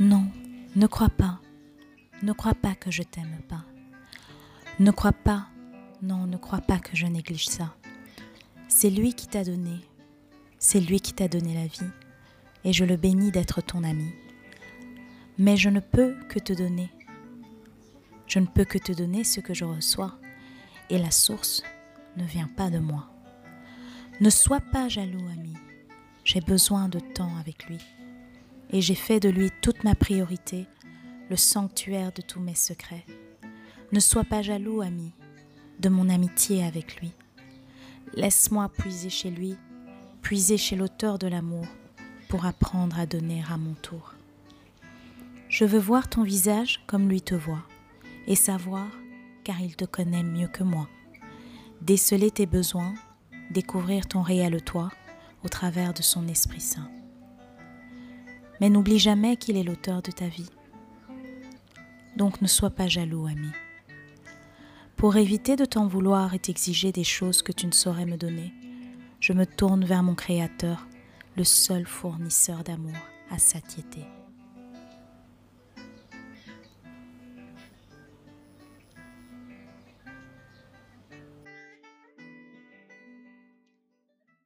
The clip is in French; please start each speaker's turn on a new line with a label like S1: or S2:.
S1: Ne crois pas, ne crois pas que je t'aime pas. Ne crois pas, non, ne crois pas que je néglige ça. C'est lui qui t'a donné, c'est lui qui t'a donné la vie, et je le bénis d'être ton ami. Mais je ne peux que te donner. Je ne peux que te donner ce que je reçois, et la source ne vient pas de moi. Ne sois pas jaloux, ami. J'ai besoin de temps avec lui, et j'ai fait de lui toute ma priorité, le sanctuaire de tous mes secrets. Ne sois pas jaloux, ami, de mon amitié avec lui. Laisse-moi puiser chez lui, puiser chez l'auteur de l'amour, pour apprendre à donner à mon tour. Je veux voir ton visage comme lui te voit, et savoir, car il te connaît mieux que moi, déceler tes besoins, découvrir ton réel toi au travers de son Esprit Saint. Mais n'oublie jamais qu'il est l'auteur de ta vie. Donc ne sois pas jaloux, ami. Pour éviter de t'en vouloir et t'exiger des choses que tu ne saurais me donner, je me tourne vers mon Créateur, le seul fournisseur d'amour à satiété.